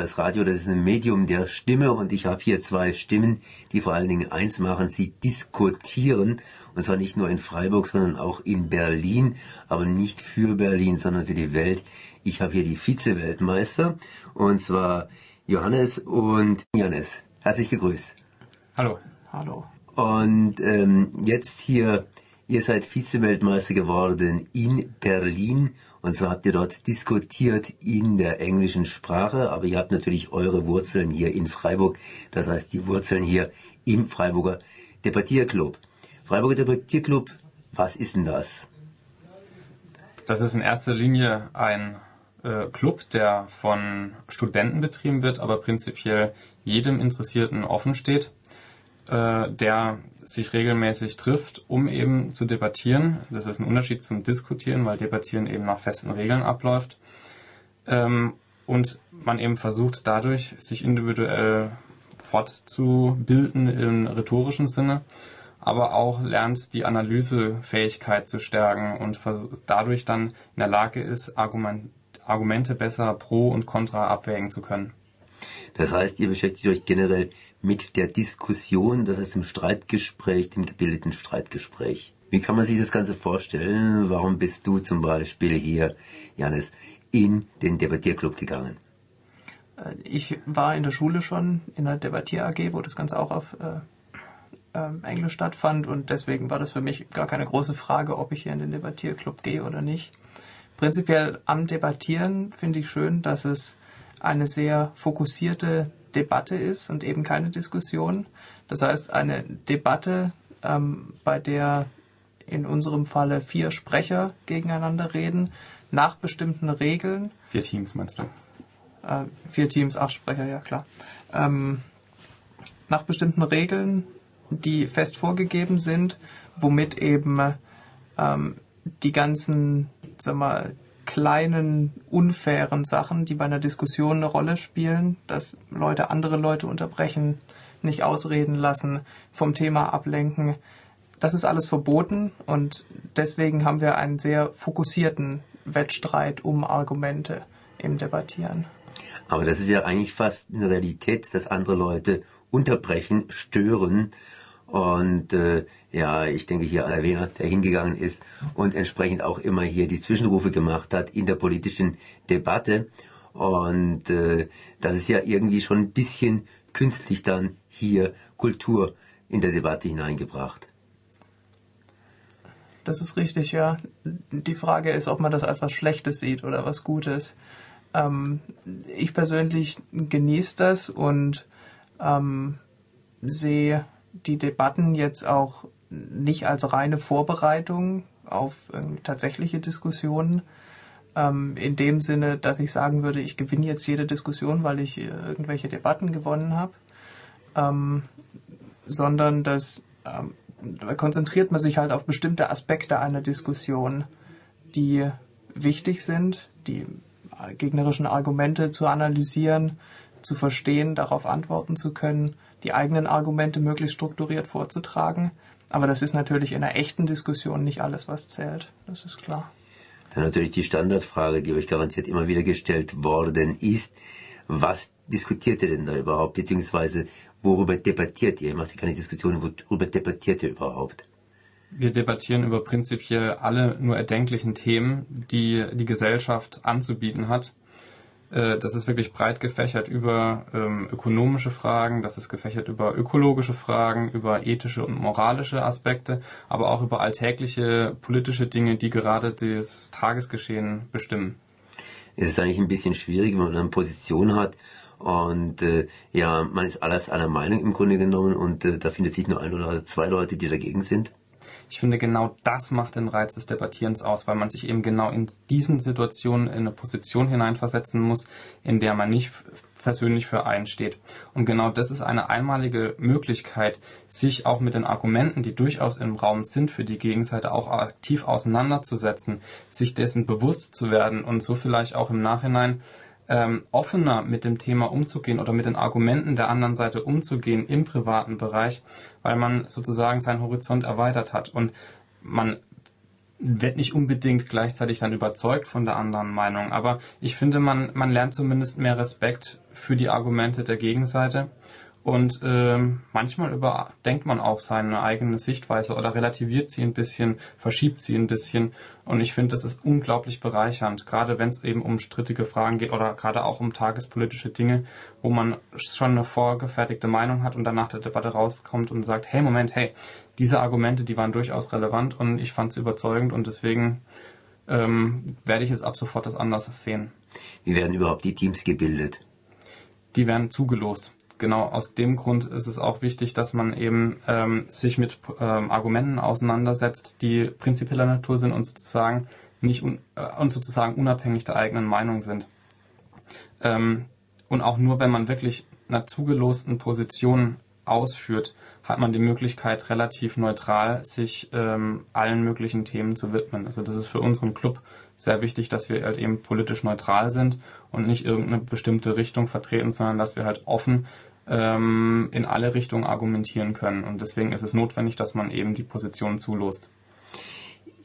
Das Radio, das ist ein Medium der Stimme und ich habe hier zwei Stimmen, die vor allen Dingen eins machen, sie diskutieren und zwar nicht nur in Freiburg, sondern auch in Berlin, aber nicht für Berlin, sondern für die Welt. Ich habe hier die Vize-Weltmeister und zwar Johannes und Janis. Herzlich gegrüßt. Hallo. Hallo. Und ähm, jetzt hier, ihr seid Vize-Weltmeister geworden in Berlin und zwar habt ihr dort diskutiert in der englischen Sprache, aber ihr habt natürlich eure Wurzeln hier in Freiburg, das heißt die Wurzeln hier im Freiburger Debattierclub. Freiburger Debattierclub, was ist denn das? Das ist in erster Linie ein äh, Club, der von Studenten betrieben wird, aber prinzipiell jedem Interessierten offen steht, äh, der sich regelmäßig trifft, um eben zu debattieren. Das ist ein Unterschied zum Diskutieren, weil Debattieren eben nach festen Regeln abläuft. Ähm, und man eben versucht dadurch, sich individuell fortzubilden im rhetorischen Sinne, aber auch lernt, die Analysefähigkeit zu stärken und dadurch dann in der Lage ist, Argument Argumente besser pro und contra abwägen zu können. Das heißt, ihr beschäftigt euch generell mit der Diskussion, das heißt dem Streitgespräch, dem gebildeten Streitgespräch. Wie kann man sich das Ganze vorstellen? Warum bist du zum Beispiel hier, Janis, in den Debattierclub gegangen? Äh, ich war in der Schule schon in der Debattier AG, wo das Ganze auch auf äh, äh, Englisch stattfand und deswegen war das für mich gar keine große Frage, ob ich hier in den Debattierclub gehe oder nicht. Prinzipiell am Debattieren finde ich schön, dass es eine sehr fokussierte Debatte ist und eben keine Diskussion. Das heißt, eine Debatte, ähm, bei der in unserem Falle vier Sprecher gegeneinander reden, nach bestimmten Regeln. Vier Teams meinst du? Äh, vier Teams, acht Sprecher, ja klar. Ähm, nach bestimmten Regeln, die fest vorgegeben sind, womit eben ähm, die ganzen, sag mal, kleinen, unfairen Sachen, die bei einer Diskussion eine Rolle spielen, dass Leute andere Leute unterbrechen, nicht ausreden lassen, vom Thema ablenken. Das ist alles verboten und deswegen haben wir einen sehr fokussierten Wettstreit um Argumente im Debattieren. Aber das ist ja eigentlich fast eine Realität, dass andere Leute unterbrechen, stören und äh, ja, ich denke hier an Erwähner, der hingegangen ist und entsprechend auch immer hier die Zwischenrufe gemacht hat in der politischen Debatte. Und äh, das ist ja irgendwie schon ein bisschen künstlich dann hier Kultur in der Debatte hineingebracht. Das ist richtig, ja. Die Frage ist, ob man das als was Schlechtes sieht oder was Gutes. Ähm, ich persönlich genieße das und ähm, sehe die Debatten jetzt auch nicht als reine Vorbereitung auf tatsächliche Diskussionen. Ähm, in dem Sinne, dass ich sagen würde, ich gewinne jetzt jede Diskussion, weil ich äh, irgendwelche Debatten gewonnen habe, ähm, sondern dass ähm, da konzentriert man sich halt auf bestimmte Aspekte einer Diskussion, die wichtig sind, die gegnerischen Argumente zu analysieren, zu verstehen, darauf antworten zu können, die eigenen Argumente möglichst strukturiert vorzutragen aber das ist natürlich in einer echten Diskussion nicht alles, was zählt. Das ist klar. Dann natürlich die Standardfrage, die euch garantiert immer wieder gestellt worden ist. Was diskutiert ihr denn da überhaupt? Beziehungsweise worüber debattiert ihr? Ihr macht ja keine Diskussion, worüber debattiert ihr überhaupt? Wir debattieren über prinzipiell alle nur erdenklichen Themen, die die Gesellschaft anzubieten hat. Äh, das ist wirklich breit gefächert über ähm, ökonomische Fragen, das ist gefächert über ökologische Fragen, über ethische und moralische Aspekte, aber auch über alltägliche politische Dinge, die gerade das Tagesgeschehen bestimmen. Es ist eigentlich ein bisschen schwierig, wenn man eine Position hat und äh, ja, man ist alles einer Meinung im Grunde genommen und äh, da findet sich nur ein oder zwei Leute, die dagegen sind. Ich finde, genau das macht den Reiz des Debattierens aus, weil man sich eben genau in diesen Situationen in eine Position hineinversetzen muss, in der man nicht persönlich für einen steht. Und genau das ist eine einmalige Möglichkeit, sich auch mit den Argumenten, die durchaus im Raum sind, für die Gegenseite auch aktiv auseinanderzusetzen, sich dessen bewusst zu werden und so vielleicht auch im Nachhinein ähm, offener mit dem Thema umzugehen oder mit den Argumenten der anderen Seite umzugehen im privaten Bereich, weil man sozusagen seinen Horizont erweitert hat und man wird nicht unbedingt gleichzeitig dann überzeugt von der anderen Meinung, aber ich finde, man, man lernt zumindest mehr Respekt für die Argumente der Gegenseite. Und ähm, manchmal überdenkt man auch seine eigene Sichtweise oder relativiert sie ein bisschen, verschiebt sie ein bisschen. Und ich finde, das ist unglaublich bereichernd, gerade wenn es eben um strittige Fragen geht oder gerade auch um tagespolitische Dinge, wo man schon eine vorgefertigte Meinung hat und dann nach der Debatte rauskommt und sagt, hey, Moment, hey, diese Argumente, die waren durchaus relevant und ich fand es überzeugend und deswegen ähm, werde ich jetzt ab sofort das anders sehen. Wie werden überhaupt die Teams gebildet? Die werden zugelost genau aus dem Grund ist es auch wichtig, dass man eben ähm, sich mit ähm, Argumenten auseinandersetzt, die prinzipieller Natur sind und sozusagen nicht un äh, und sozusagen unabhängig der eigenen Meinung sind. Ähm, und auch nur wenn man wirklich einer zugelosten Position ausführt, hat man die Möglichkeit, relativ neutral sich ähm, allen möglichen Themen zu widmen. Also das ist für unseren Club sehr wichtig, dass wir halt eben politisch neutral sind und nicht irgendeine bestimmte Richtung vertreten, sondern dass wir halt offen ähm, in alle Richtungen argumentieren können. Und deswegen ist es notwendig, dass man eben die Positionen zulost.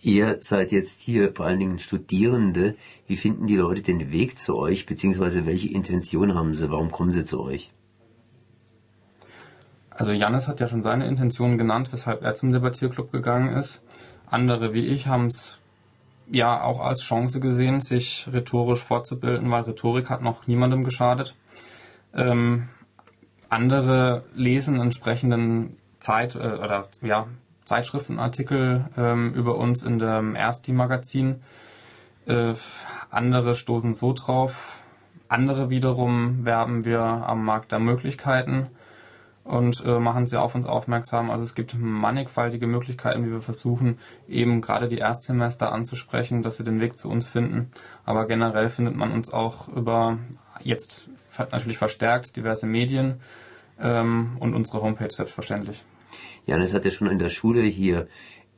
Ihr seid jetzt hier vor allen Dingen Studierende. Wie finden die Leute den Weg zu euch, beziehungsweise welche Intention haben sie? Warum kommen sie zu euch? Also Janis hat ja schon seine Intentionen genannt, weshalb er zum Debattierclub gegangen ist. Andere wie ich haben es ja auch als Chance gesehen, sich rhetorisch fortzubilden, weil Rhetorik hat noch niemandem geschadet. Ähm, andere lesen entsprechenden Zeit äh, oder ja Zeitschriftenartikel ähm, über uns in dem Ersti-Magazin. Äh, andere stoßen so drauf. Andere wiederum werben wir am Markt der Möglichkeiten und äh, machen sie auf uns aufmerksam. Also es gibt mannigfaltige Möglichkeiten, wie wir versuchen, eben gerade die Erstsemester anzusprechen, dass sie den Weg zu uns finden. Aber generell findet man uns auch über jetzt natürlich verstärkt diverse Medien ähm, und unsere Homepage selbstverständlich. Janis hat ja schon in der Schule hier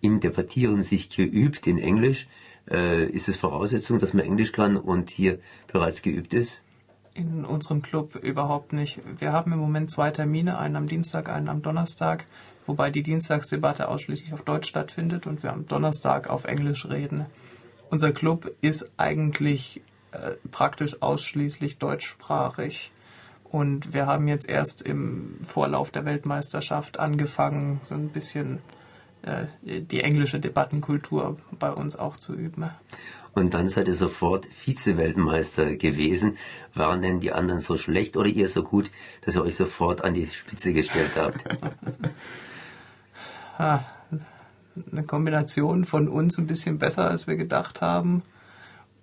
im Debattieren sich geübt in Englisch. Äh, ist es Voraussetzung, dass man Englisch kann und hier bereits geübt ist? In unserem Club überhaupt nicht. Wir haben im Moment zwei Termine, einen am Dienstag, einen am Donnerstag, wobei die Dienstagsdebatte ausschließlich auf Deutsch stattfindet und wir am Donnerstag auf Englisch reden. Unser Club ist eigentlich praktisch ausschließlich deutschsprachig. Und wir haben jetzt erst im Vorlauf der Weltmeisterschaft angefangen, so ein bisschen äh, die englische Debattenkultur bei uns auch zu üben. Und dann seid ihr sofort Vize-Weltmeister gewesen. Waren denn die anderen so schlecht oder ihr so gut, dass ihr euch sofort an die Spitze gestellt habt? eine Kombination von uns ein bisschen besser, als wir gedacht haben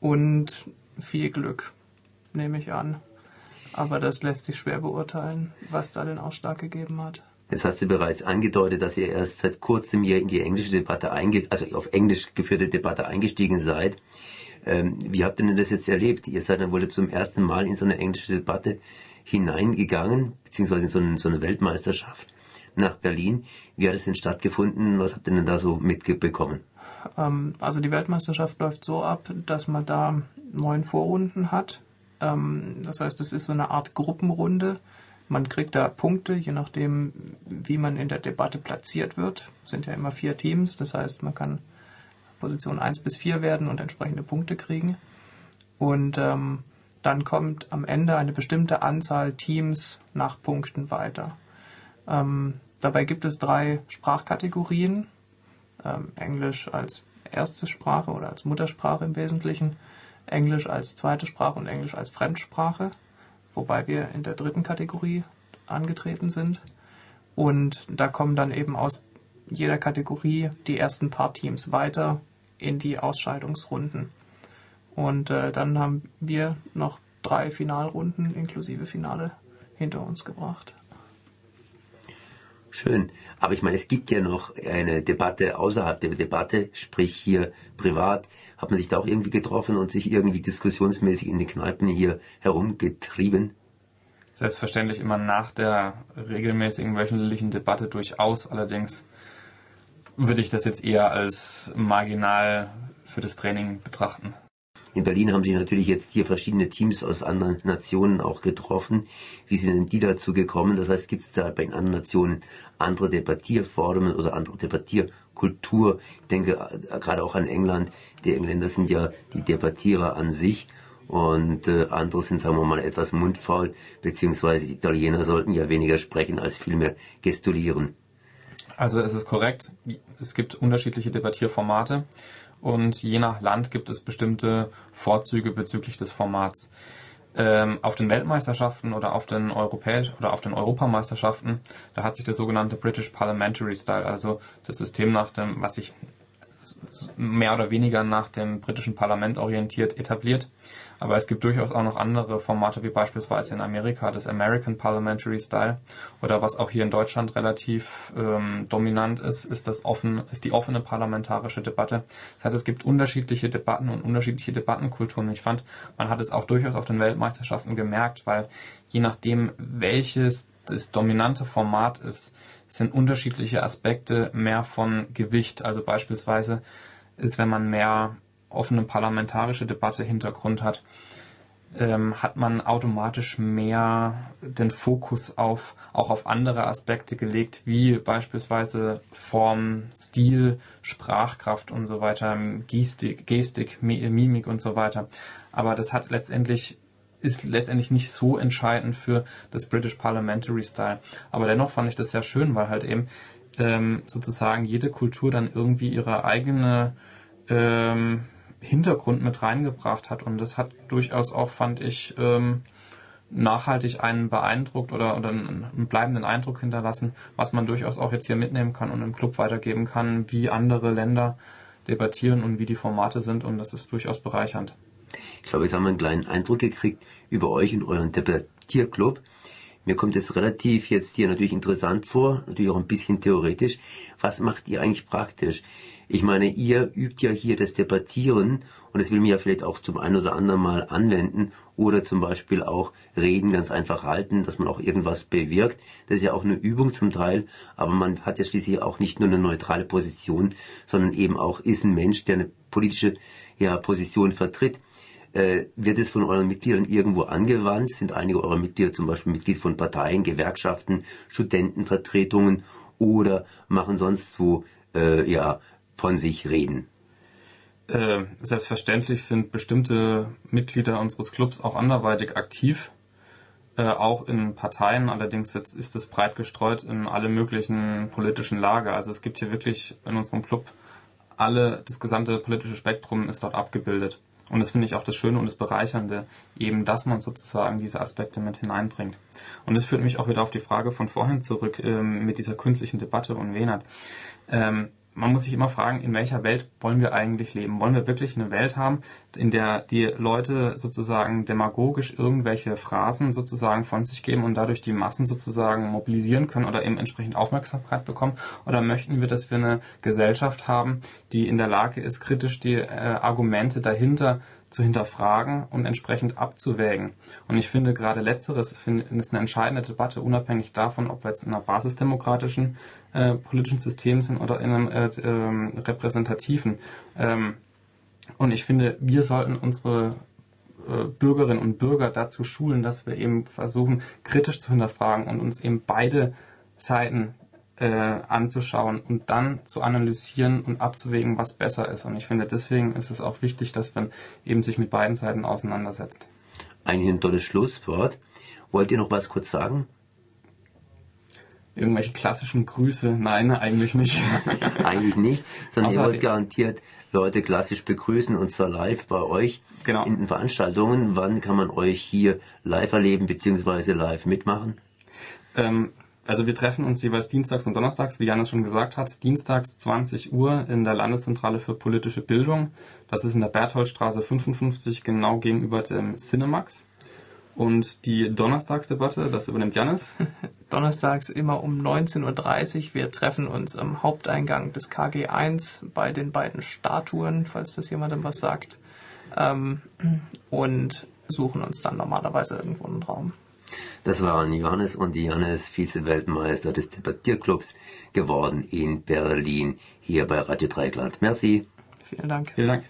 und viel Glück, nehme ich an. Aber das lässt sich schwer beurteilen, was da den Ausschlag gegeben hat. Jetzt hast du bereits angedeutet, dass ihr erst seit kurzem hier in die englische Debatte einge also auf Englisch geführte Debatte eingestiegen seid. Ähm, wie habt ihr denn das jetzt erlebt? Ihr seid dann wohl zum ersten Mal in so eine englische Debatte hineingegangen, beziehungsweise in so eine, so eine Weltmeisterschaft nach Berlin. Wie hat es denn stattgefunden? Was habt ihr denn da so mitbekommen? Ähm, also die Weltmeisterschaft läuft so ab, dass man da neun Vorrunden hat ähm, das heißt, es ist so eine Art Gruppenrunde. Man kriegt da Punkte, je nachdem, wie man in der Debatte platziert wird. Es sind ja immer vier Teams, das heißt, man kann Position 1 bis 4 werden und entsprechende Punkte kriegen. Und ähm, dann kommt am Ende eine bestimmte Anzahl Teams nach Punkten weiter. Ähm, dabei gibt es drei Sprachkategorien. Ähm, Englisch als erste Sprache oder als Muttersprache im Wesentlichen, Englisch als zweite Sprache und Englisch als Fremdsprache, wobei wir in der dritten Kategorie angetreten sind. Und da kommen dann eben aus jeder Kategorie die ersten paar Teams weiter in die Ausscheidungsrunden. Und äh, dann haben wir noch drei Finalrunden inklusive Finale hinter uns gebracht. Schön. Aber ich meine, es gibt ja noch eine Debatte außerhalb der Debatte, sprich hier privat. Hat man sich da auch irgendwie getroffen und sich irgendwie diskussionsmäßig in den Kneipen hier herumgetrieben? Selbstverständlich immer nach der regelmäßigen wöchentlichen Debatte durchaus. Allerdings würde ich das jetzt eher als marginal für das Training betrachten. In Berlin haben sich natürlich jetzt hier verschiedene Teams aus anderen Nationen auch getroffen. Wie sind denn die dazu gekommen? Das heißt, gibt es da bei den anderen Nationen andere Debattierformen oder andere Debattierkultur? Ich denke äh, gerade auch an England. Die Engländer sind ja die Debattierer an sich. und äh, andere sind, sagen wir mal, etwas mundfaul, beziehungsweise die Italiener sollten ja weniger sprechen als vielmehr gestulieren. Also es ist korrekt, es gibt unterschiedliche Debattierformate und je nach Land gibt es bestimmte Vorzüge bezüglich des Formats. Ähm, auf den Weltmeisterschaften oder auf den Europäisch oder auf den Europameisterschaften, da hat sich der sogenannte British Parliamentary Style, also das System nach dem, was sich mehr oder weniger nach dem britischen Parlament orientiert etabliert. Aber es gibt durchaus auch noch andere Formate, wie beispielsweise in Amerika das American Parliamentary Style oder was auch hier in Deutschland relativ ähm, dominant ist, ist das offen, ist die offene parlamentarische Debatte. Das heißt, es gibt unterschiedliche Debatten und unterschiedliche Debattenkulturen. Ich fand, man hat es auch durchaus auf den Weltmeisterschaften gemerkt, weil je nachdem, welches das dominante Format ist, sind unterschiedliche Aspekte mehr von Gewicht. Also beispielsweise ist, wenn man mehr offene parlamentarische Debatte Hintergrund hat, ähm, hat man automatisch mehr den Fokus auf auch auf andere Aspekte gelegt, wie beispielsweise Form, Stil, Sprachkraft und so weiter, Gestik, Gestik, Mimik und so weiter. Aber das hat letztendlich ist letztendlich nicht so entscheidend für das British Parliamentary Style. Aber dennoch fand ich das sehr schön, weil halt eben ähm, sozusagen jede Kultur dann irgendwie ihre eigene ähm, Hintergrund mit reingebracht hat. Und das hat durchaus auch, fand ich, ähm, nachhaltig einen beeindruckt oder, oder einen bleibenden Eindruck hinterlassen, was man durchaus auch jetzt hier mitnehmen kann und im Club weitergeben kann, wie andere Länder debattieren und wie die Formate sind. Und das ist durchaus bereichernd. Ich glaube, jetzt haben wir einen kleinen Eindruck gekriegt über euch und euren Debattierclub. Mir kommt es relativ jetzt hier natürlich interessant vor, natürlich auch ein bisschen theoretisch. Was macht ihr eigentlich praktisch? Ich meine, ihr übt ja hier das Debattieren und das will mir ja vielleicht auch zum einen oder anderen Mal anwenden oder zum Beispiel auch Reden ganz einfach halten, dass man auch irgendwas bewirkt. Das ist ja auch eine Übung zum Teil, aber man hat ja schließlich auch nicht nur eine neutrale Position, sondern eben auch ist ein Mensch, der eine politische ja, Position vertritt. Äh, wird es von euren Mitgliedern irgendwo angewandt? Sind einige eurer Mitglieder zum Beispiel Mitglied von Parteien, Gewerkschaften, Studentenvertretungen oder machen sonst wo äh, ja von sich reden? Äh, selbstverständlich sind bestimmte Mitglieder unseres Clubs auch anderweitig aktiv, äh, auch in Parteien. Allerdings jetzt ist es breit gestreut in alle möglichen politischen Lager. Also es gibt hier wirklich in unserem Club alle, das gesamte politische Spektrum ist dort abgebildet. Und das finde ich auch das Schöne und das Bereichernde, eben, dass man sozusagen diese Aspekte mit hineinbringt. Und das führt mich auch wieder auf die Frage von vorhin zurück ähm, mit dieser künstlichen Debatte und Wenert. Ähm, man muss sich immer fragen, in welcher Welt wollen wir eigentlich leben? Wollen wir wirklich eine Welt haben, in der die Leute sozusagen demagogisch irgendwelche Phrasen sozusagen von sich geben und dadurch die Massen sozusagen mobilisieren können oder eben entsprechend Aufmerksamkeit bekommen? Oder möchten wir, dass wir eine Gesellschaft haben, die in der Lage ist, kritisch die äh, Argumente dahinter zu hinterfragen und entsprechend abzuwägen. Und ich finde gerade letzteres ist eine entscheidende Debatte, unabhängig davon, ob wir jetzt in einer basisdemokratischen äh, politischen System sind oder in einem äh, äh, repräsentativen. Ähm, und ich finde, wir sollten unsere äh, Bürgerinnen und Bürger dazu schulen, dass wir eben versuchen, kritisch zu hinterfragen und uns eben beide Seiten äh, anzuschauen und dann zu analysieren und abzuwägen, was besser ist. Und ich finde, deswegen ist es auch wichtig, dass man eben sich mit beiden Seiten auseinandersetzt. Eigentlich ein tolles Schlusswort. Wollt ihr noch was kurz sagen? Irgendwelche klassischen Grüße? Nein, eigentlich nicht. eigentlich nicht, sondern ihr wollt garantiert Leute klassisch begrüßen und zwar live bei euch genau. in den Veranstaltungen. Wann kann man euch hier live erleben bzw. live mitmachen? Ähm, also wir treffen uns jeweils dienstags und donnerstags, wie Janis schon gesagt hat. Dienstags 20 Uhr in der Landeszentrale für politische Bildung. Das ist in der Bertholdstraße 55 genau gegenüber dem Cinemax. Und die Donnerstagsdebatte, das übernimmt Janis. Donnerstags immer um 19.30 Uhr. Wir treffen uns am Haupteingang des KG1 bei den beiden Statuen, falls das jemandem was sagt. Ähm, und suchen uns dann normalerweise irgendwo einen Raum. Das waren Johannes und Johannes, Vize-Weltmeister des Debattierclubs geworden in Berlin, hier bei Radio Dreigland. Merci. Vielen Dank. Vielen Dank.